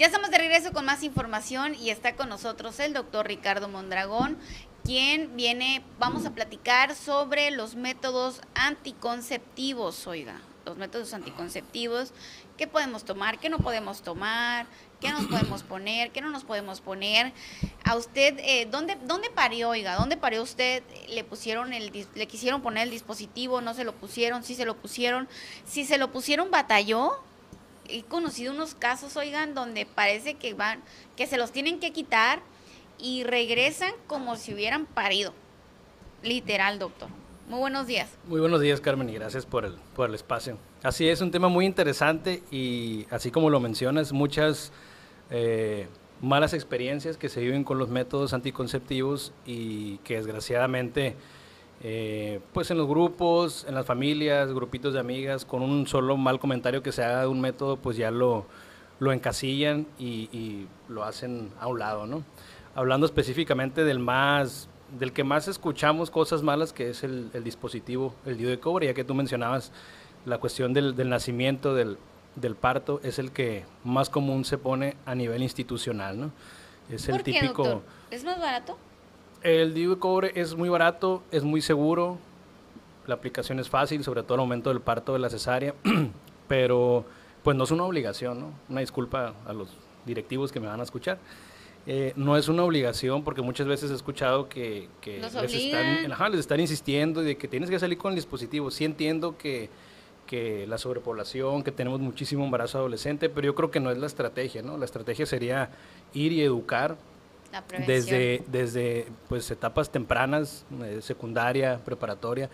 Ya estamos de regreso con más información y está con nosotros el doctor Ricardo Mondragón, quien viene, vamos a platicar sobre los métodos anticonceptivos, oiga, los métodos anticonceptivos, qué podemos tomar, qué no podemos tomar, qué nos podemos poner, qué no nos podemos poner. A usted, eh, ¿dónde, ¿dónde parió, oiga? ¿Dónde parió usted? ¿Le pusieron el, le quisieron poner el dispositivo? ¿No se lo pusieron? ¿Sí se lo pusieron? Si se lo pusieron, batalló he conocido unos casos, oigan, donde parece que van, que se los tienen que quitar y regresan como si hubieran parido. Literal, doctor. Muy buenos días. Muy buenos días, Carmen, y gracias por el, por el espacio. Así es, un tema muy interesante y así como lo mencionas, muchas eh, malas experiencias que se viven con los métodos anticonceptivos y que desgraciadamente eh, pues en los grupos, en las familias, grupitos de amigas, con un solo mal comentario que se haga de un método, pues ya lo, lo encasillan y, lo hacen a un lado, ¿no? Hablando específicamente del más, del que más escuchamos cosas malas, que es el, dispositivo, el dio de cobre, ya que tú mencionabas la cuestión del, nacimiento, del, del, parto, es el que más común se pone a nivel institucional, ¿no? Es el típico... ¿Es más barato? El DIU de cobre es muy barato, es muy seguro, la aplicación es fácil, sobre todo al momento del parto de la cesárea, pero pues no es una obligación, ¿no? Una disculpa a los directivos que me van a escuchar. Eh, no es una obligación porque muchas veces he escuchado que, les, están, les están insistiendo de que tienes que salir con el dispositivo. Sí entiendo que, que la sobrepoblación, que tenemos muchísimo embarazo adolescente, pero yo creo que no es la estrategia, ¿no? La estrategia sería ir y educar desde, desde pues, etapas tempranas, eh, secundaria, preparatoria,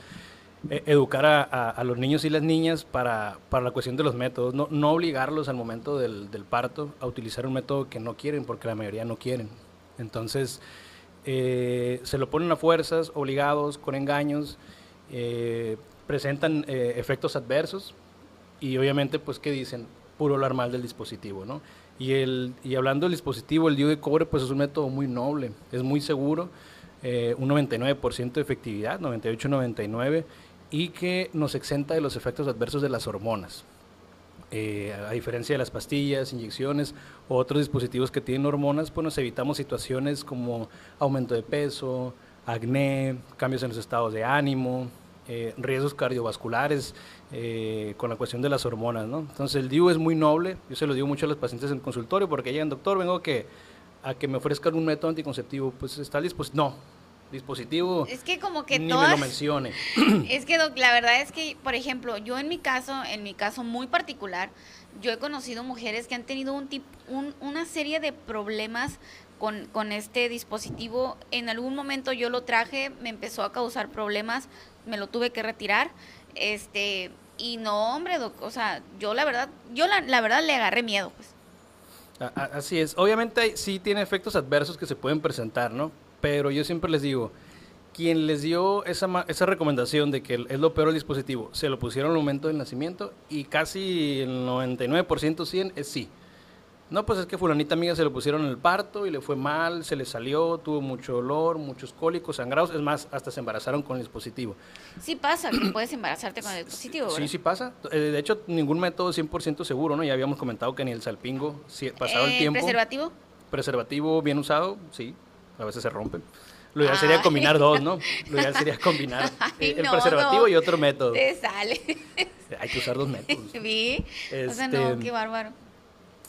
eh, educar a, a, los niños y las niñas para, para la cuestión de los métodos, no, no obligarlos al momento del, del, parto a utilizar un método que no quieren, porque la mayoría no quieren. Entonces, eh, se lo ponen a fuerzas, obligados, con engaños, presentan efectos adversos y obviamente, pues, ¿qué dicen? Puro hablar mal del dispositivo, ¿no? Y, el, y hablando del dispositivo, el DIU de cobre pues es un método muy noble, es muy seguro, eh, un 99% de efectividad, 98-99%, y que nos exenta de los efectos adversos de las hormonas. Eh, a diferencia de las pastillas, inyecciones o otros dispositivos que tienen hormonas, pues nos evitamos situaciones como aumento de peso, acné, cambios en los estados de ánimo, eh, riesgos cardiovasculares eh, con la cuestión de las hormonas, ¿no? Entonces el DIU es muy noble, yo se lo digo mucho a los pacientes en el consultorio porque llegan, doctor, vengo que, a que me ofrezcan un método anticonceptivo, pues está dispuesto, no, dispositivo es que como que ni me lo mencione. Es que la verdad es que, por ejemplo, yo en mi caso, en mi caso muy particular, yo he conocido mujeres que han tenido un, tip, un una serie de problemas con, con, este dispositivo. En algún momento yo lo traje, me empezó a causar problemas, me lo tuve que retirar. Este, y no, hombre, o sea, yo la verdad, yo la, la verdad le agarré miedo, pues. Así es. Obviamente sí tiene efectos adversos que se pueden presentar, ¿no? Pero yo siempre les digo, quien les dio esa, esa recomendación de que es lo peor el dispositivo, se lo pusieron al momento del nacimiento y casi el 99% 100 es sí. No, pues es que fulanita amiga se lo pusieron en el parto y le fue mal, se le salió, tuvo mucho dolor, muchos cólicos, sangrados, es más, hasta se embarazaron con el dispositivo. Sí pasa, que puedes embarazarte con el dispositivo, ¿verdad? Sí, sí pasa. Eh, de hecho, ningún método 100% seguro, ¿no? Ya habíamos comentado que ni el salpingo, si pasado el eh, tiempo... ¿Preservativo? Preservativo bien usado, sí, a veces se rompe. Lo ideal sería combinar dos, ¿no? Lo ideal sería combinar eh, el preservativo y otro método. Te sale. Hay que usar dos métodos. Sí. O sea, no, este, qué bárbaro.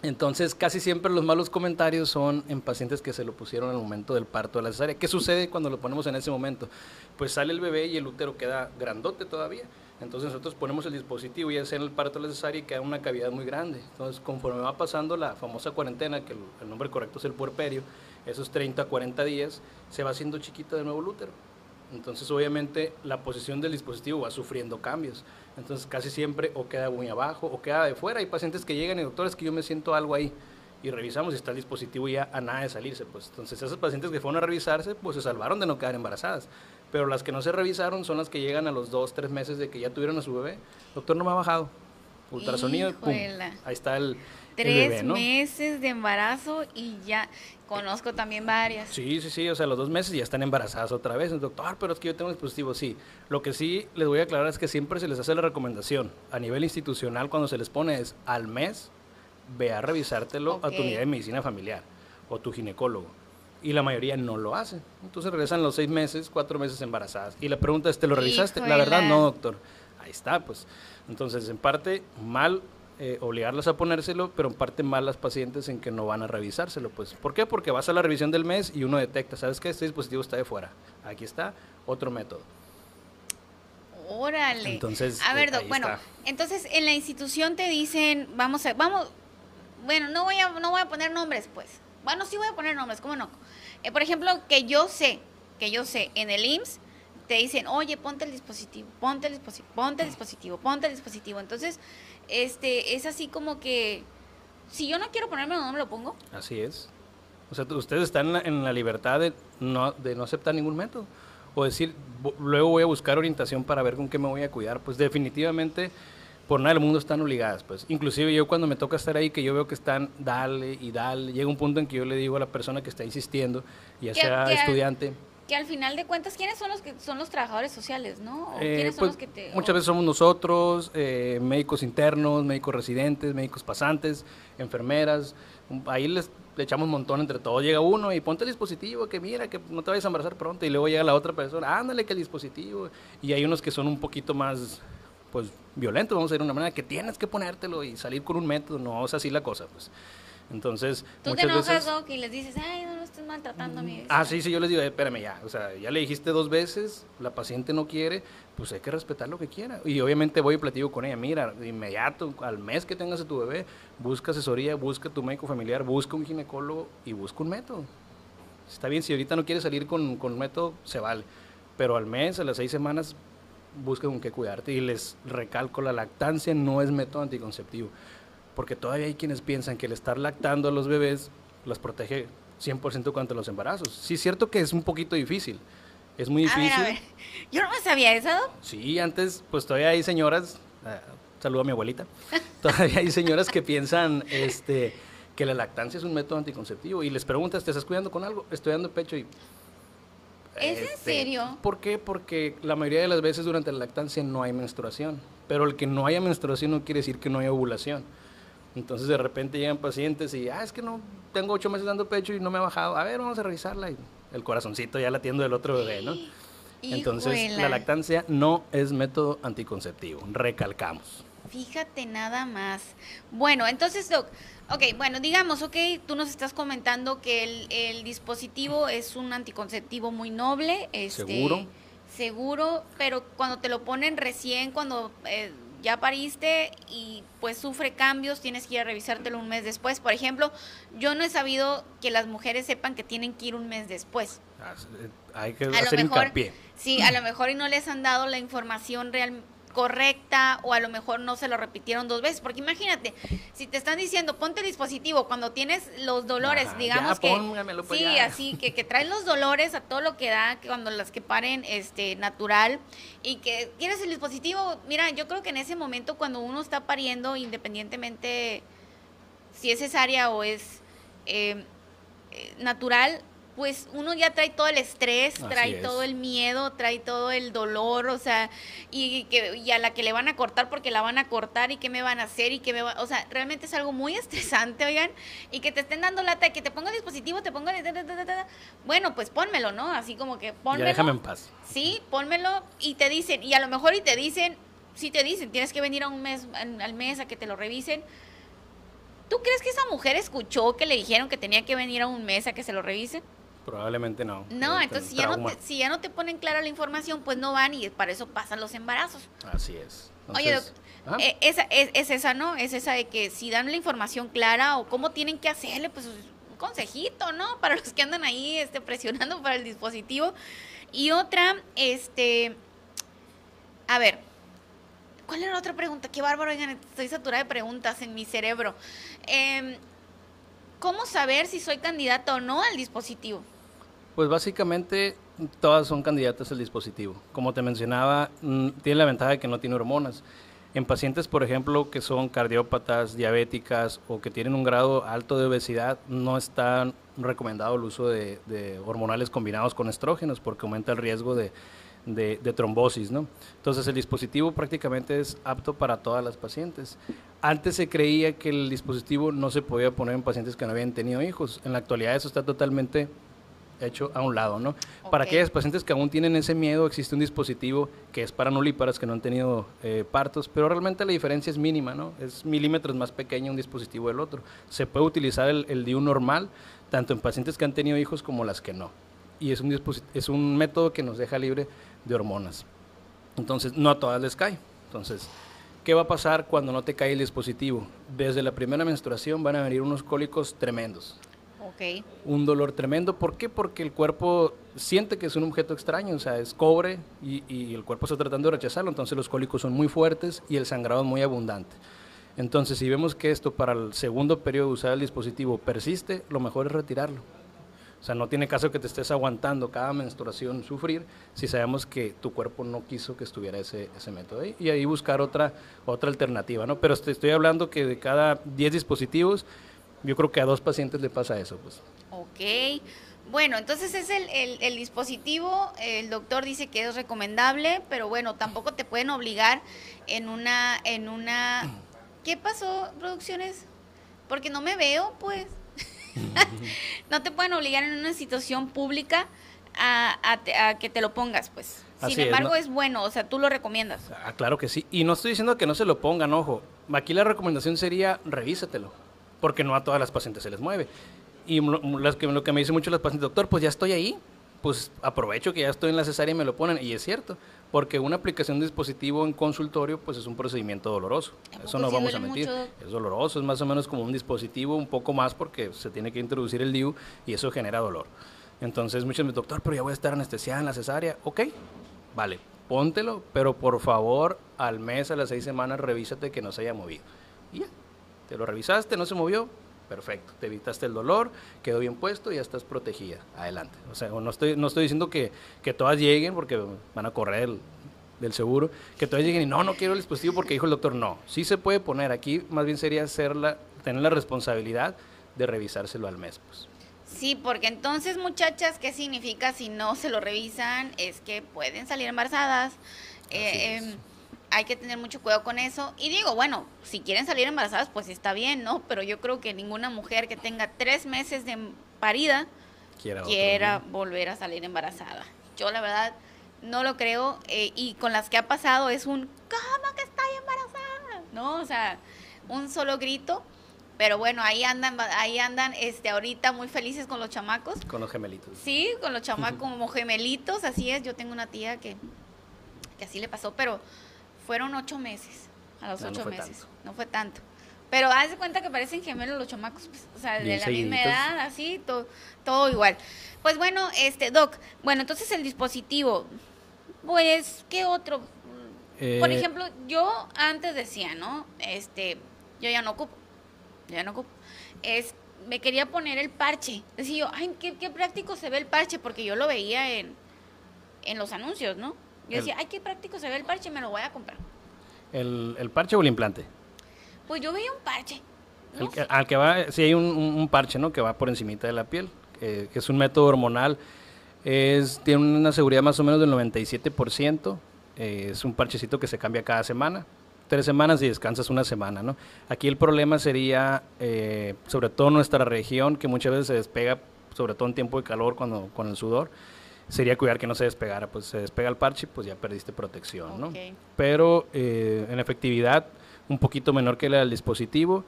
Entonces, casi siempre los malos comentarios son en pacientes que se lo pusieron al momento del parto de la cesárea. ¿Qué sucede cuando lo ponemos en ese momento? Pues sale el bebé y el útero queda grandote todavía. Entonces nosotros ponemos el dispositivo ya sea en el parto de la cesárea y queda una cavidad muy grande. Entonces, conforme va pasando la famosa cuarentena, que el, nombre correcto es el puerperio, esos 30 a 40 días, se va haciendo chiquito de nuevo el útero. Entonces, obviamente, la posición del dispositivo va sufriendo cambios. Entonces, casi siempre o queda muy abajo o queda de fuera. Hay pacientes que llegan y doctores que yo me siento algo ahí y revisamos y está el dispositivo ya a nada de salirse. Pues entonces, esas pacientes que fueron a revisarse, pues se salvaron de no quedar embarazadas. Pero las que no se revisaron son las que llegan a los dos, tres meses de que ya tuvieron a su bebé. Doctor, no me ha bajado. Ultrasonido, pum, ahí está el, Tres meses de embarazo y ya conozco también varias. Sí, sí, sí, o sea, los dos meses ya están embarazadas otra vez. doctor, pero es que yo tengo un dispositivo, sí. Lo que sí les voy a aclarar es que siempre se les hace la recomendación a nivel institucional cuando se les pone es al mes ve a revisártelo a tu unidad de medicina familiar o tu ginecólogo. Y la mayoría no lo hace. Entonces regresan los seis meses, cuatro meses embarazadas. Y la pregunta es, ¿te lo revisaste? La verdad, no, doctor. Ahí está, pues. Entonces, en parte, mal eh, obligarlas a ponérselo, pero en parte mal las pacientes en que no van a revisárselo. Pues, ¿Por qué? Porque vas a la revisión del mes y uno detecta, ¿sabes qué? Este dispositivo está de fuera. Aquí está, otro método. Órale. Entonces, a eh, ver, Doc, ahí bueno, está. entonces en la institución te dicen, vamos a, vamos, bueno, no voy a, no voy a poner nombres, pues. Bueno, sí voy a poner nombres, ¿cómo no? Eh, por ejemplo, que yo sé, que yo sé, en el IMSS te dicen, oye, ponte el dispositivo, ponte el dispositivo, ponte el dispositivo, ponte el dispositivo. Entonces, este, es así como que, si yo no quiero ponérmelo, no me lo pongo. Así es. O sea, ustedes están en la, en la libertad de no, de no aceptar ningún método. O decir, "Bu- luego voy a buscar orientación para ver con qué me voy a cuidar. Pues definitivamente, por nada del mundo están obligadas. Pues inclusive yo cuando me toca estar ahí, que yo veo que están, dale y dale, llega un punto en que yo le digo a la persona que está insistiendo, ya sea estudiante, Que al final de cuentas, ¿quiénes son los que son los trabajadores sociales, no? ¿O Eh, quiénes son pues, los que te...? muchas veces somos nosotros, eh, médicos internos, médicos residentes, médicos pasantes, enfermeras. Ahí les le echamos un montón entre todos. Llega uno y ponte el dispositivo, que mira, que no te vayas a embarazar pronto. Y luego llega la otra persona, ándale que el dispositivo. Y hay unos que son un poquito más, pues, violentos, vamos a decir de una manera, que tienes que ponértelo y salir con un método. No es así la cosa, pues. Entonces, Tú te muchas enojas, veces... Doc, y les dices, ay, no lo estés maltratando a mi Ah, sí, sí, yo les digo, "Eh, espérame ya, o sea, ya le dijiste dos veces, la paciente no quiere, pues hay que respetar lo que quiera. Y obviamente voy y platico con ella, mira, de inmediato, al mes que tengas a tu bebé, busca asesoría, busca tu médico familiar, busca un ginecólogo y busca un método. Está bien, si ahorita no quiere salir con, con método, se vale. Pero al mes, a las seis semanas, busca con qué cuidarte. Y les recalco, la lactancia no es método anticonceptivo. Porque todavía hay quienes piensan que el estar lactando a los bebés las protege 100% contra los embarazos. Sí, es cierto que es un poquito difícil. Es muy A ver, difícil. a ver. Yo no sabía eso. Sí, antes, pues todavía hay señoras, eh, saludo a mi abuelita, todavía hay señoras que piensan este, que la lactancia es un método anticonceptivo y les preguntas, ¿te estás cuidando con algo? Estoy dando pecho y... ¿Es en este, serio? ¿Por qué? Porque la mayoría de las veces durante la lactancia no hay menstruación, pero el que no haya menstruación no quiere decir que no haya ovulación. Entonces de repente llegan pacientes y, ah, es que no, tengo ocho meses dando pecho y no me ha bajado. A ver, vamos a revisarla. Y el corazoncito ya latiendo del otro bebé, ¿no? Entonces, Hijuela. la lactancia no es método anticonceptivo, recalcamos. Fíjate nada más. Bueno, entonces, Doc, ok, bueno, digamos, ok, tú nos estás comentando que el, el dispositivo es un anticonceptivo muy noble. Este, Seguro. Seguro, pero cuando te lo ponen recién, cuando eh, ya pariste y pues sufre cambios, tienes que ir a revisártelo un mes después. Por ejemplo, yo no he sabido que las mujeres sepan que tienen que ir un mes después. Ah, eh, Hay que A lo hacer mejor, hincapié. sí, a lo mejor y no les han dado la información real correcta o a lo mejor no se lo repitieron dos veces, porque imagínate, si te están diciendo ponte el dispositivo cuando tienes los dolores, Ajá, digamos ya, que póngamelo, pues, sí, ya. así que que traes los dolores a todo lo que da, que cuando las que paren este natural y que tienes el dispositivo, mira, yo creo que en ese momento cuando uno está pariendo independientemente si es cesárea o es eh, eh, natural, pues uno ya trae todo el estrés, Así trae es. todo el miedo, trae todo el dolor, o sea, y, que, y a la que le van a cortar porque la van a cortar y qué me van a hacer y qué me va, o sea, realmente es algo muy estresante, oigan, y que te estén dando lata, que te ponga el dispositivo, te ta. bueno, pues pónmelo, ¿no? Así como que Ya pónmelo. déjame en paz. Sí, pónmelo y te dicen, y a lo mejor y te dicen, sí te dicen, tienes que venir a un mes, al mes a que te lo revisen. ¿Tú crees que esa mujer escuchó que le dijeron que tenía que venir a un mes a que se lo revisen? Probablemente no. No, Este, entonces si ya no, te, si ya no te ponen clara la información, pues no van y para eso pasan los embarazos. Así es. Oye, Entonces, ajá. eh, esa, es, es esa, ¿no? Es esa de que si dan la información clara o cómo tienen que hacerle, pues un consejito, ¿no? Para los que andan ahí este, presionando para el dispositivo. Y otra, este, a ver, ¿cuál era la otra pregunta? Qué bárbaro, oigan, estoy saturada de preguntas en mi cerebro. Em, ¿Cómo saber si soy candidata o no al dispositivo? Pues básicamente todas son candidatas al dispositivo. Como te mencionaba, mm, tiene la ventaja de que no tiene hormonas. En pacientes, por ejemplo, que son cardiópatas, diabéticas o que tienen un grado alto de obesidad, no está recomendado el uso de, hormonales combinados con estrógenos porque aumenta el riesgo de, de, de, trombosis, ¿no? Entonces el dispositivo prácticamente es apto para todas las pacientes. Antes se creía que el dispositivo no se podía poner en pacientes que no habían tenido hijos. En la actualidad eso está totalmente hecho a un lado, ¿no? Para aquellos pacientes que aún tienen ese miedo, existe un dispositivo que es para nulíparas que no han tenido eh, partos, pero realmente la diferencia es mínima, ¿no? Es milímetros más pequeño un dispositivo del otro. Se puede utilizar el, el DIU normal, tanto en pacientes que han tenido hijos como las que no. Y es un, es un método que nos deja libre de hormonas. Entonces, no a todas les cae. Entonces, ¿qué va a pasar cuando no te cae el dispositivo? Desde la primera menstruación van a venir unos cólicos tremendos. Un dolor tremendo. ¿Por qué? Porque el cuerpo siente que es un objeto extraño, o sea, es cobre y, el cuerpo está tratando de rechazarlo, entonces los cólicos son muy fuertes y el sangrado es muy abundante. Entonces, si vemos que esto para el segundo periodo de usar el dispositivo persiste, lo mejor es retirarlo. O sea, no tiene caso que te estés aguantando cada menstruación sufrir si sabemos que tu cuerpo no quiso que estuviera ese, ese método. Y ahí buscar otra, otra alternativa, ¿no? Pero te estoy hablando que de cada 10 dispositivos, yo creo que a dos pacientes le pasa eso, pues. Ok. Bueno, entonces es el, el, el, dispositivo, el doctor dice que es recomendable, pero bueno, tampoco te pueden obligar en una, en una... ¿Qué pasó, producciones? Porque no me veo, pues. no te pueden obligar en una situación pública a, a, a que te lo pongas, pues. Sin embargo, es, ¿no? es, bueno, o sea, tú lo recomiendas. Ah, claro que sí. Y no estoy diciendo que no se lo pongan, ojo. Aquí la recomendación sería revísatelo, porque no a todas las pacientes se les mueve. Y las que, lo que me dicen mucho las pacientes, doctor, pues ya estoy ahí, pues aprovecho que ya estoy en la cesárea y me lo ponen. Y es cierto, porque una aplicación de dispositivo en consultorio pues es un procedimiento doloroso. Eso no vamos a mentir. Mucho? Es doloroso, es más o menos como un dispositivo, un poco más porque se tiene que introducir el DIU y eso genera dolor. Entonces muchos me dicen, doctor, pero ya voy a estar anestesiada en la cesárea. Ok, vale, póntelo, pero por favor al mes, a las seis semanas, revísate que no se haya movido. Y ya, te lo revisaste, no se movió, perfecto, te evitaste el dolor, quedó bien puesto y ya estás protegida. Adelante. O sea, no estoy, no estoy diciendo que, que todas lleguen porque van a correr el, del seguro, que todas lleguen y no, no quiero el dispositivo porque dijo el doctor, no, sí se puede poner aquí, más bien sería hacerla, tener la responsabilidad de revisárselo al mes. Pues. Sí, porque entonces muchachas, ¿qué significa si no se lo revisan? Es que pueden salir embarazadas. Eh, eh, hay que tener mucho cuidado con eso. Y digo, bueno, si quieren salir embarazadas, pues está bien, ¿no? Pero yo creo que ninguna mujer que tenga tres meses de parida quiera, quiera volver a salir embarazada. Yo la verdad no lo creo. Eh, y con las que ha pasado es un, ¿cómo que está embarazada? ¿No? O sea, un solo grito. Pero bueno, ahí andan, ahí andan este, ahorita muy felices con los chamacos. Con los gemelitos. Sí, con los chamacos como gemelitos, así es. Yo tengo una tía que, que así le pasó, pero fueron ocho meses, a los no, ocho no meses. Tanto. No fue tanto. Pero haz de cuenta que parecen gemelos los chamacos, pues, o sea, de la misma edad, así, todo, todo igual. Pues bueno, este, Doc, bueno, entonces el dispositivo, pues, ¿qué otro? Eh, Por ejemplo, yo antes decía, ¿no? Este, yo ya no ocupo, yo ya no ocupo. Es, me quería poner el parche. Decía yo, ay, qué, qué práctico se ve el parche, porque yo lo veía en, en los anuncios, ¿no? Yo decía, ay, qué práctico se ve el parche, me lo voy a comprar. ¿El, el parche o el implante? Pues yo veía un parche. ¿no? El que, al que va, sí hay un, un, parche, ¿no? Que va por encimita de la piel, eh, que es un método hormonal. Es, tiene una seguridad más o menos del 97%. Eh, es un parchecito que se cambia cada semana. Tres semanas y descansas una semana, ¿no? Aquí el problema sería, eh, sobre todo en nuestra región, que muchas veces se despega, sobre todo en tiempo de calor, cuando con el sudor sería cuidar que no se despegara, pues se despega el parche, pues ya perdiste protección, okay. ¿no? Pero eh, en efectividad un poquito menor que la del dispositivo.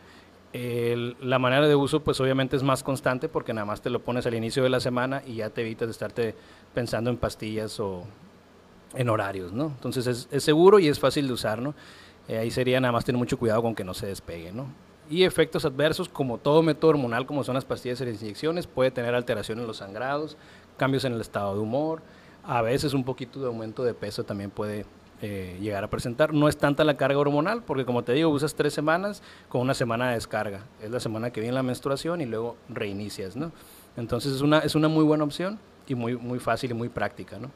El, la manera de uso pues obviamente es más constante porque nada más te lo pones al inicio de la semana y ya te evitas de estarte pensando en pastillas o en horarios, ¿no? Entonces es, es seguro y es fácil de usar, ¿no? Eh, ahí sería nada más tener mucho cuidado con que no se despegue, ¿no? Y efectos adversos, como todo método hormonal, como son las pastillas y las inyecciones, puede tener alteración en los sangrados, cambios en el estado de humor, a veces un poquito de aumento de peso también puede eh, llegar a presentar. No es tanta la carga hormonal, porque como te digo, usas tres semanas con una semana de descarga. Es la semana que viene la menstruación y luego reinicias, ¿no? Entonces es una, es una muy buena opción y muy, muy fácil y muy práctica, ¿no?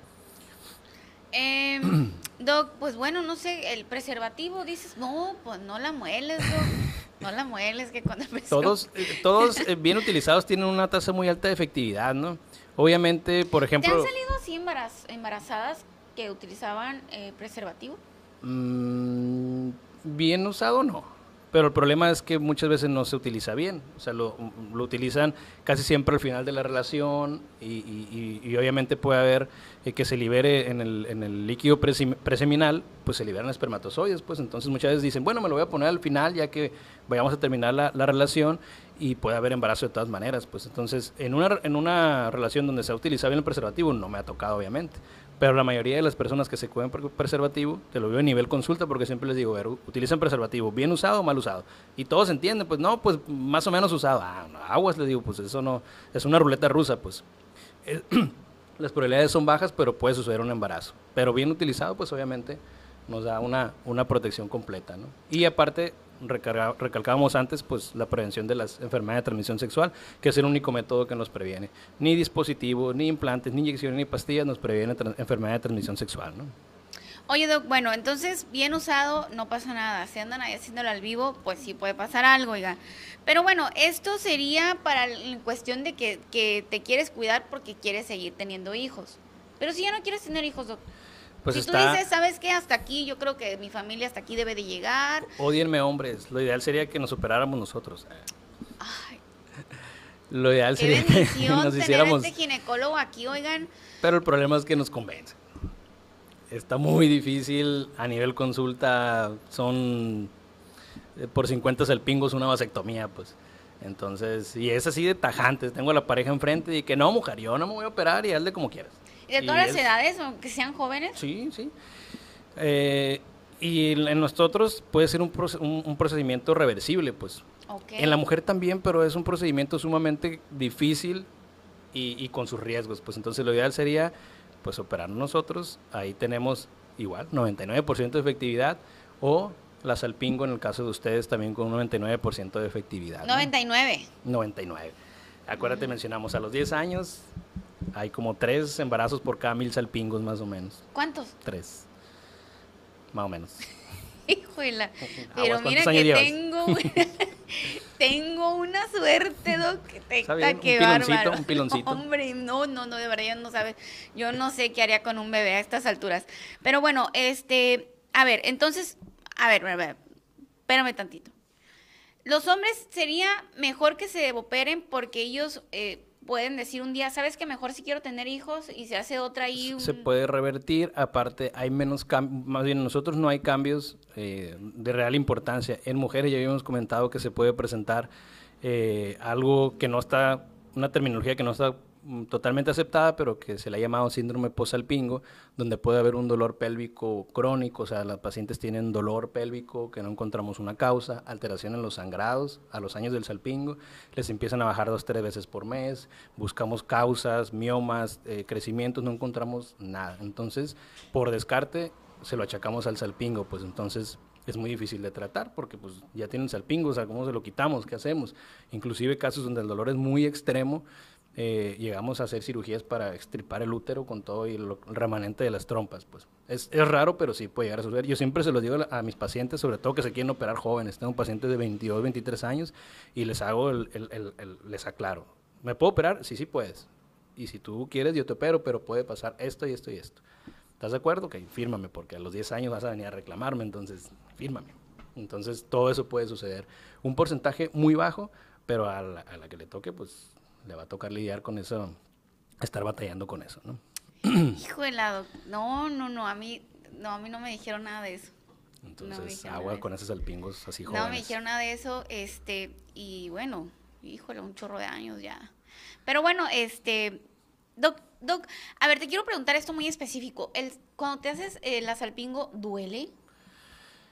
Eh, Doc, pues bueno, no sé, el preservativo, dices, no, pues no la mueles, Doc. No la mueles, que cuando empezó... Todos, eh, todos eh, bien utilizados tienen una tasa muy alta de efectividad, ¿no? Obviamente, por ejemplo... ¿Te han salido así embaraz embarazadas que utilizaban eh, preservativo? Mm, bien usado no. Pero el problema es que muchas veces no se utiliza bien. O sea, lo, lo utilizan casi siempre al final de la relación y, y, y obviamente puede haber eh, que se libere en el, en el líquido preseminal, pues se liberan espermatozoides. Pues entonces muchas veces dicen, bueno, me lo voy a poner al final ya que vayamos a terminar la, la relación y puede haber embarazo de todas maneras. Pues entonces, en una, en una relación donde se ha utilizado bien el preservativo, no me ha tocado, obviamente. Pero la mayoría de las personas que se cuiden preservativo, te lo veo a nivel consulta porque siempre les digo, utilizan preservativo, bien usado o mal usado. Y todos entienden, pues no, pues más o menos usado. Ah, no, aguas, les digo, pues eso no, es una ruleta rusa, pues. las probabilidades son bajas, pero puede suceder un embarazo. Pero bien utilizado, pues obviamente nos da una, una protección completa, ¿no? Y aparte, recalcábamos antes, pues la prevención de las enfermedades de transmisión sexual, que es el único método que nos previene. Ni dispositivos, ni implantes, ni inyecciones, ni pastillas nos previene enfermedad de transmisión sexual, ¿no? Oye, Doc, bueno, entonces bien usado, no pasa nada. Si andan ahí haciéndolo al vivo, pues sí puede pasar algo, oiga. Pero bueno, esto sería para en cuestión de que, que te quieres cuidar porque quieres seguir teniendo hijos. Pero si ya no quieres tener hijos, Doc, pues si tú dices, ¿sabes qué? Hasta aquí, yo creo que mi familia hasta aquí debe de llegar. Odienme hombres, lo ideal sería que nos superáramos nosotros. Ay. Lo ideal sería que nos hiciéramos... este ginecólogo aquí, oigan. Pero el problema es que nos convence. Está muy difícil, a nivel consulta son eh, por 50 salpingos una vasectomía, pues. Entonces, y es así de tajante. Tengo a la pareja enfrente y que no, mujer, yo no me voy a operar y hazle como quieras. ¿Y de todas las edades, aunque sean jóvenes? Sí, sí. Eh, y en nosotros puede ser un, un, procedimiento reversible, pues. En la mujer también, pero es un procedimiento sumamente difícil y, con sus riesgos. Pues entonces lo ideal sería pues operar nosotros. Ahí tenemos igual 99% de efectividad o la salpingo en el caso de ustedes también con un 99% de efectividad. 99. 99. Acuérdate, mencionamos a los 10 años hay como tres embarazos por cada mil salpingos más o menos. ¿Cuántos? Tres. Más o menos. Híjole. Pero mira que tengo, tengo una suerte, Doc, que te un piloncito, un piloncito. hombre, no, no, no, de verdad ya no sabes. Yo no sé qué haría con un bebé a estas alturas. Pero bueno, este, a ver, entonces, a ver, a ver, espérame tantito. Los hombres sería mejor que se operen porque ellos eh, pueden decir un día, ¿sabes que mejor si quiero tener hijos? Y se hace otra y... Se puede revertir, aparte hay menos cambios, más bien nosotros no hay cambios eh, de real importancia. En mujeres ya habíamos comentado que se puede presentar eh, algo que no está, una terminología que no está totalmente aceptada, pero que se le ha llamado síndrome posalpingo, donde puede haber un dolor pélvico crónico, o sea, las pacientes tienen dolor pélvico que no encontramos una causa, alteración en los sangrados a los años del salpingo, les empiezan a bajar dos, tres veces por mes, buscamos causas, miomas, eh, crecimientos, no encontramos nada. Entonces, por descarte, se lo achacamos al salpingo, pues entonces es muy difícil de tratar porque pues ya tienen salpingo, o sea, ¿cómo se lo quitamos? ¿Qué hacemos? Inclusive casos donde el dolor es muy extremo, eh, llegamos a hacer cirugías para extirpar el útero con todo y el remanente de las trompas. Pues es, es, raro, pero sí puede llegar a suceder. Yo siempre se lo digo a, mis pacientes, sobre todo que se quieren operar jóvenes. Tengo pacientes de 22, 23 años y les hago les aclaro. ¿Me puedo operar? Sí, sí puedes. Y si tú quieres, yo te opero, pero puede pasar esto y esto y esto. ¿Estás de acuerdo? Ok, fírmame, porque a los 10 años vas a venir a reclamarme, entonces fírmame. Entonces todo eso puede suceder. Un porcentaje muy bajo, pero a la que le toque, pues le va a tocar lidiar con eso, estar batallando con eso, ¿no? Hijo de lado, no, no, no, a mí, no, a mí no me dijeron nada de eso. Entonces, agua con esos alpingos así jóvenes. No me dijeron nada de eso, este, y bueno, híjole, un chorro de años ya. Pero bueno, este, Doc, Doc, a ver, te quiero preguntar esto muy específico. El, cuando te haces el salpingo, ¿duele?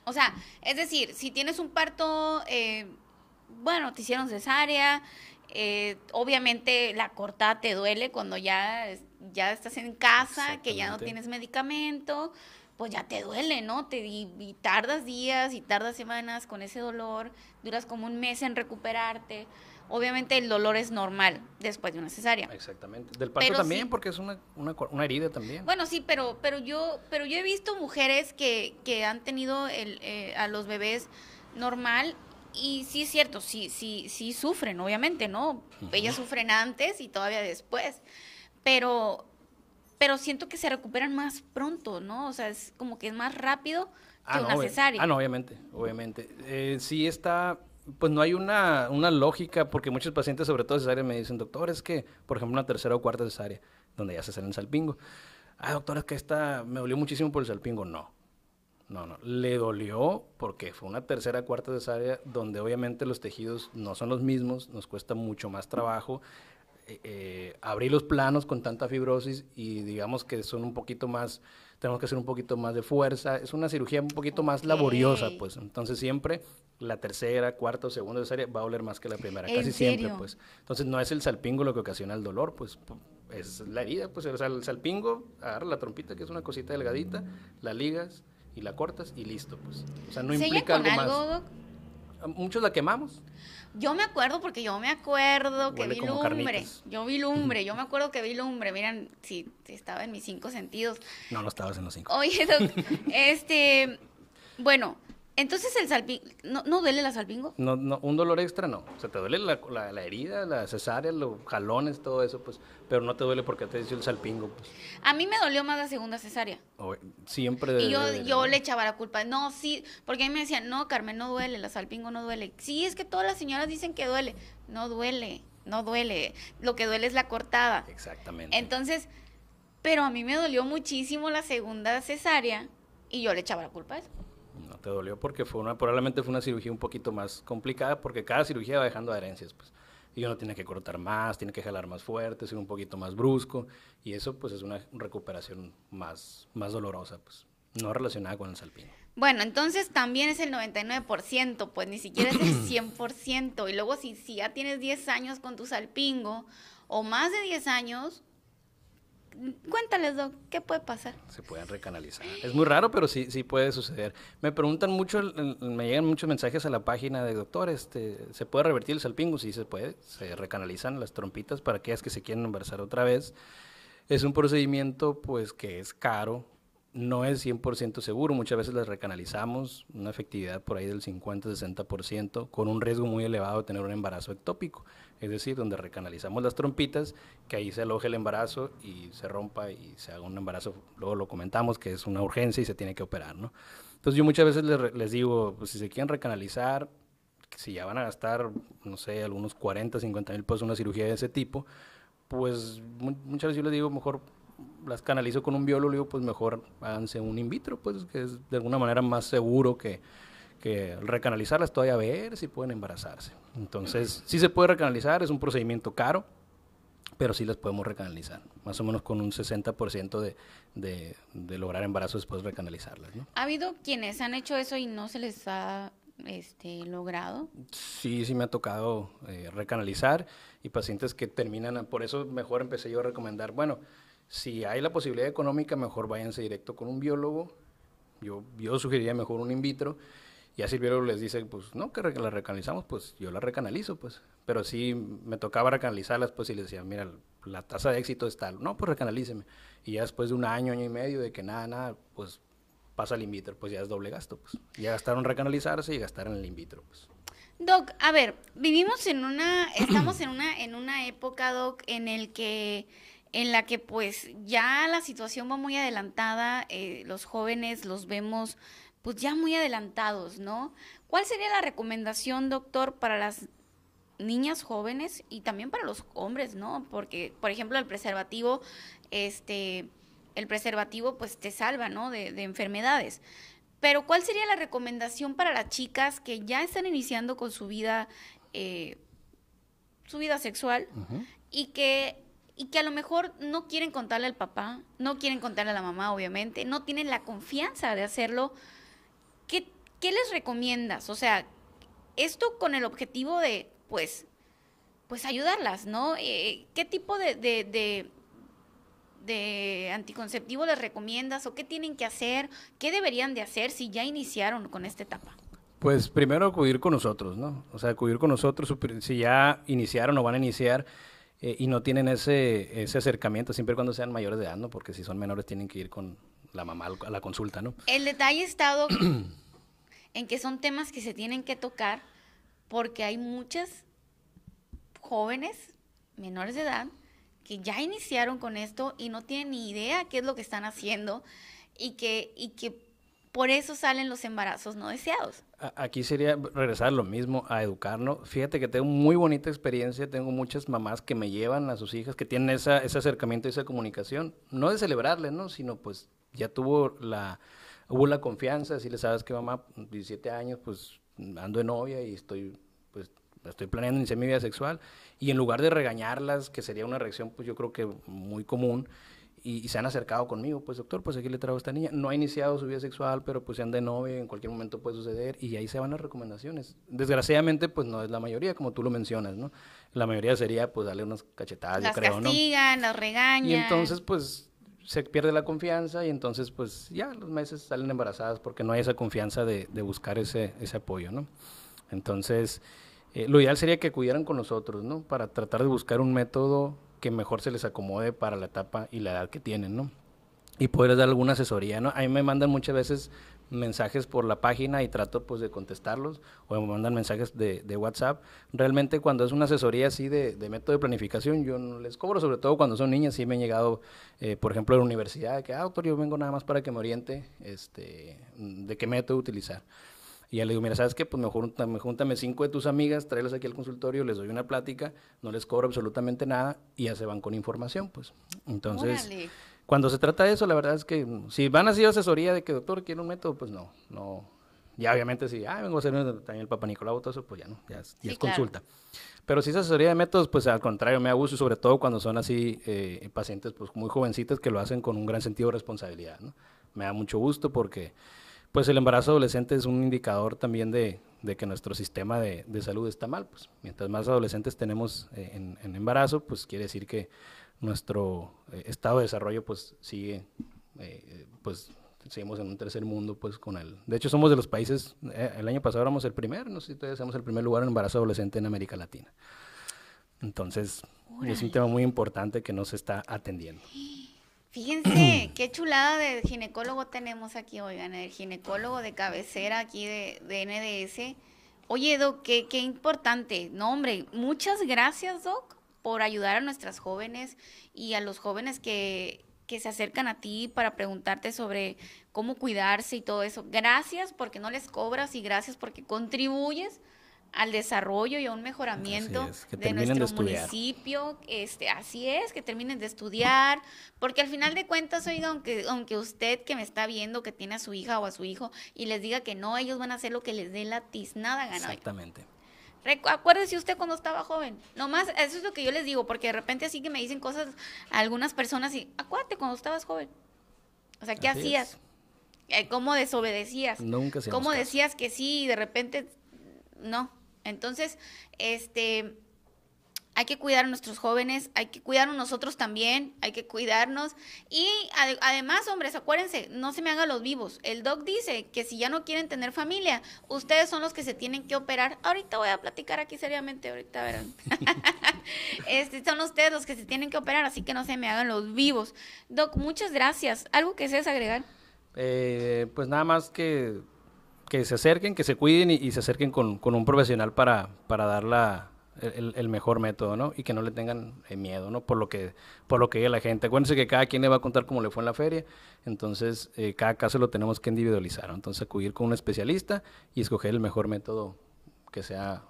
O sea, es decir, si tienes un parto, eh, bueno, te hicieron cesárea, eh, obviamente la cortada te duele cuando ya, ya estás en casa, que ya no tienes medicamento, pues ya te duele, ¿no? Te, y, tardas días y tardas semanas con ese dolor, duras como un mes en recuperarte. Obviamente el dolor es normal después de una cesárea. Exactamente. Del parto también, porque es una, una, una, herida también. Bueno, sí, pero, pero, yo, pero yo he visto mujeres que, que han tenido el, eh, a los bebés normal y sí es cierto, sí, sí, sí sufren, obviamente, ¿no? Ellas sufren antes y todavía después. Pero pero siento que se recuperan más pronto, ¿no? O sea, es como que es más rápido que Ah, una no, obvi- cesárea. Ah, no, obviamente, obviamente. Eh, sí está, pues no hay una, una lógica, porque muchos pacientes, sobre todo cesárea, me dicen, doctor, es que, por ejemplo, una tercera o cuarta cesárea, donde ya se sale en salpingo. Ah, doctor, es que esta me dolió muchísimo por el salpingo. No, no, no. Le dolió porque fue una tercera, cuarta cesárea donde obviamente los tejidos no son los mismos, nos cuesta mucho más trabajo. eh, eh, abrir los planos con tanta fibrosis y digamos que son un poquito más, tenemos que hacer un poquito más de fuerza. Es una cirugía un poquito más laboriosa, pues. Entonces siempre la tercera, cuarta o segunda cesárea va a doler más que la primera, ¿En casi siempre, pues. Entonces no es el salpingo lo que ocasiona el dolor, pues pu- es la herida, pues o sea, el salpingo, agarra la trompita, que es una cosita delgadita, la ligas y la cortas y listo, pues. O sea, no ¿Sella implica algo, algo, más. Doc? Muchos la quemamos. Yo me acuerdo porque yo me acuerdo que Huele vi lumbre. carnitas. Yo vi lumbre, yo me acuerdo que vi lumbre. Miren, sí, sí, estaba en mis cinco sentidos. No, no estabas en los cinco. Oye, Doc, este, bueno, entonces el salpingo, ¿no, ¿no duele la salpingo? No, no, un dolor extra no. O sea, te duele la, la- la herida, la cesárea, los jalones, todo eso, pues. Pero no te duele porque te hizo el salpingo, pues. A mí me dolió más la segunda cesárea. O- siempre Y debe yo, de- yo le echaba la culpa. No, sí, porque a mí me decían, no, Carmen, no duele, la salpingo no duele. Sí, es que todas las señoras dicen que duele. No duele, no duele. Lo que duele es la cortada. Exactamente. Entonces, pero a mí me dolió muchísimo la segunda cesárea y yo le echaba la culpa a eso. Te dolió porque fue una, probablemente fue una cirugía un poquito más complicada porque cada cirugía va dejando adherencias, pues. Y uno tiene que cortar más, tiene que jalar más fuerte, ser un poquito más brusco. Y eso, pues, es una recuperación más, más dolorosa, pues. No relacionada con el salpingo. Bueno, entonces también es el 99%, pues ni siquiera es el 100%. Y luego si, si ya tienes 10 años con tu salpingo o más de 10 años, cuéntales, Doc, ¿qué puede pasar? Se pueden recanalizar. Es muy raro, pero sí, sí puede suceder. Me preguntan mucho, me llegan muchos mensajes a la página de doctor, este, ¿se puede revertir el salpingo? Sí, se puede. Se recanalizan las trompitas para aquellas que se quieren embarazar otra vez. Es un procedimiento, pues, que es caro. No es 100% seguro, muchas veces las recanalizamos, una efectividad por ahí del 50-60%, con un riesgo muy elevado de tener un embarazo ectópico, es decir, donde recanalizamos las trompitas, que ahí se aloje el embarazo y se rompa y se haga un embarazo, luego lo comentamos, que es una urgencia y se tiene que operar, ¿no? Entonces yo muchas veces les, les digo, pues si se quieren recanalizar, si ya van a gastar, no sé, algunos 40, 50 mil pesos una cirugía de ese tipo, pues mu- muchas veces yo les digo, mejor las canalizo con un biólogo, digo, pues mejor háganse un in vitro, pues que es de alguna manera más seguro que, que recanalizarlas todavía a ver si pueden embarazarse. Entonces, sí se puede recanalizar, es un procedimiento caro, pero sí las podemos recanalizar, más o menos con un 60% de, de, de lograr embarazo después de recanalizarlas, ¿no? ¿Ha habido quienes han hecho eso y no se les ha este, logrado? Sí, sí me ha tocado eh, recanalizar y pacientes que terminan, por eso mejor empecé yo a recomendar, bueno, si hay la posibilidad económica, mejor váyanse directo con un biólogo. Yo, yo sugeriría mejor un in vitro. Y así el biólogo les dice, pues no, que la recanalizamos, pues yo la recanalizo, pues. Pero sí me tocaba recanalizarlas, pues y les decía, mira, la tasa de éxito es tal. No, pues recanalíceme. Y ya después de un año, año y medio de que nada, nada, pues pasa al in vitro, pues ya es doble gasto, pues. Ya gastaron recanalizarse y gastaron el in vitro, pues. Doc, a ver, vivimos en una, estamos en una, en una época, Doc, en el que, en la que pues ya la situación va muy adelantada, eh, los jóvenes los vemos pues ya muy adelantados, ¿no? ¿Cuál sería la recomendación, doctor, para las niñas jóvenes y también para los hombres, ¿no? Porque, por ejemplo, el preservativo, este, el preservativo pues te salva, ¿no? De, de enfermedades. Pero ¿cuál sería la recomendación para las chicas que ya están iniciando con su vida, eh, su vida sexual y que y que a lo mejor no quieren contarle al papá, no quieren contarle a la mamá, obviamente, no tienen la confianza de hacerlo? ¿Qué, qué les recomiendas? O sea, esto con el objetivo de, pues, pues ayudarlas, ¿no? Eh, ¿Qué tipo de, de, de, de anticonceptivo les recomiendas o qué tienen que hacer? ¿Qué deberían de hacer si ya iniciaron con esta etapa? Pues primero acudir con nosotros, ¿no? O sea, acudir con nosotros, si ya iniciaron o van a iniciar eh, y no tienen ese, ese acercamiento, siempre cuando sean mayores de edad, ¿no? Porque si son menores tienen que ir con la mamá a la consulta, ¿no? El detalle está en que son temas que se tienen que tocar porque hay muchas jóvenes menores de edad que ya iniciaron con esto y no tienen ni idea qué es lo que están haciendo y que, y que por eso salen los embarazos no deseados. Aquí sería regresar lo mismo, a educarnos. Fíjate que tengo muy bonita experiencia, tengo muchas mamás que me llevan a sus hijas, que tienen ese acercamiento y esa comunicación, no de celebrarle, ¿no? Sino pues ya tuvo la, hubo la confianza, si le sabes que mamá, 17 años, pues ando de novia y estoy, pues estoy planeando iniciar mi vida sexual, y en lugar de regañarlas, que sería una reacción, pues yo creo que muy común, y, se han acercado conmigo, pues doctor, pues aquí le traigo a esta niña. No ha iniciado su vida sexual, pero pues se han de novia, en cualquier momento puede suceder y ahí se van las recomendaciones. Desgraciadamente, pues no es la mayoría, como tú lo mencionas, ¿no? La mayoría sería pues darle unas cachetadas, las yo creo, castigan, las regañan. Y entonces pues se pierde la confianza y entonces pues ya los meses salen embarazadas porque no hay esa confianza de, de buscar ese, ese apoyo, ¿no? Entonces, eh, lo ideal sería que acudieran con nosotros, ¿no? Para tratar de buscar un método que mejor se les acomode para la etapa y la edad que tienen, ¿no? Y poder dar alguna asesoría, ¿no? A mí me mandan muchas veces mensajes por la página y trato pues de contestarlos o me mandan mensajes de, WhatsApp. Realmente cuando es una asesoría así de, de, método de planificación yo no les cobro, sobre todo cuando son niñas, sí me han llegado, eh, por ejemplo, de la universidad, que, ah, doctor, yo vengo nada más para que me oriente este, de qué método utilizar. Y ya le digo, mira, ¿sabes qué? Pues mejor júntame cinco de tus amigas, tráelas aquí al consultorio, les doy una plática, no les cobro absolutamente nada y ya se van con información, pues. Entonces, cuando se trata de eso, la verdad es que si van a asesoría de que doctor quiere un método, pues no, no. Ya obviamente si, ah, vengo a hacer también el Papa Nicolau, todo eso, pues ya no, ya es, consulta. Pero si es asesoría de métodos, pues al contrario, me abuso, sobre todo cuando son así eh, pacientes pues muy jovencitas que lo hacen con un gran sentido de responsabilidad, ¿no? Me da mucho gusto porque pues el embarazo adolescente es un indicador también de, que nuestro sistema de, salud está mal. Pues mientras más adolescentes tenemos eh, en, embarazo, pues quiere decir que nuestro eh, estado de desarrollo pues sigue, eh, pues seguimos en un tercer mundo pues con el... De hecho somos de los países, el año pasado éramos el primer, no sé si todavía somos el primer lugar en embarazo adolescente en América Latina. Entonces es un tema muy importante que no se está atendiendo. Fíjense qué chulada de ginecólogo tenemos aquí, oigan, el ginecólogo de cabecera aquí de, NDS. Oye, Doc, qué, qué importante. No, hombre, muchas gracias, Doc, por ayudar a nuestras jóvenes y a los jóvenes que, que se acercan a ti para preguntarte sobre cómo cuidarse y todo eso. Gracias porque no les cobras y gracias porque contribuyes al desarrollo y a un mejoramiento de nuestro municipio. Este, así es, que terminen de estudiar, porque al final de cuentas, oiga, aunque, aunque usted que me está viendo, que tiene a su hija o a su hijo, y les diga que no, ellos van a hacer lo que les dé la tiznada gana. Exactamente. Acuérdese usted cuando estaba joven. Nomás, eso es lo que yo les digo, porque de repente así que me dicen cosas algunas personas y, acuérdate cuando estabas joven. O sea, ¿qué hacías? Eh, ¿Cómo desobedecías? Nunca se ¿Cómo decías que sí y de repente no? Entonces, este, hay que cuidar a nuestros jóvenes, hay que cuidarnos nosotros también, hay que cuidarnos. Y además, hombres, acuérdense, no se me hagan los vivos. El doc dice que si ya no quieren tener familia, ustedes son los que se tienen que operar. Ahorita voy a platicar aquí seriamente, ahorita verán. este, son ustedes los que se tienen que operar, así que no se me hagan los vivos. Doc, muchas gracias. ¿Algo que seas agregar? Eh, pues nada más que que se acerquen, que se cuiden y, se acerquen con, un profesional para, para dar la, el, mejor método, ¿no? Y que no le tengan eh, miedo, ¿no? Por lo que por lo que la gente. Acuérdense que cada quien le va a contar cómo le fue en la feria, entonces eh, cada caso lo tenemos que individualizar, Entonces acudir con un especialista y escoger el mejor método que sea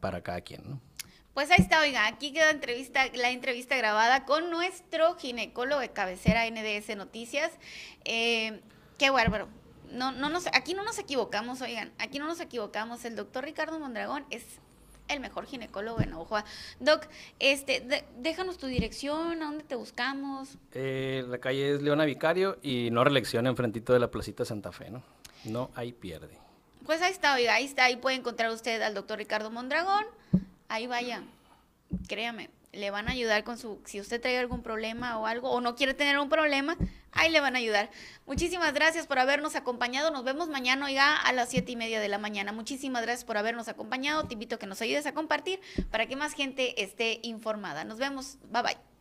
para cada quien, ¿no? Pues ahí está, oiga, aquí queda entrevista, la entrevista grabada con nuestro ginecólogo de cabecera NDS Noticias. Eh, qué bárbaro, no, no nos, aquí no nos equivocamos, oigan, aquí no nos equivocamos. El doctor Ricardo Mondragón es el mejor ginecólogo en Ojoa. Doc, este, déjanos tu dirección, ¿a dónde te buscamos? Eh, la calle es Leona Vicario y no reelección enfrentito de la Placita Santa Fe, ¿no? No hay pierde. Pues ahí está, oiga, ahí está, ahí puede encontrar usted al doctor Ricardo Mondragón. Ahí vaya, créame, le van a ayudar con su, si usted trae algún problema o algo, o no quiere tener un problema, ahí le van a ayudar. Muchísimas gracias por habernos acompañado. Nos vemos mañana, oiga, a las siete y media de la mañana. Muchísimas gracias por habernos acompañado. Te invito a que nos ayudes a compartir para que más gente esté informada. Nos vemos. Bye bye.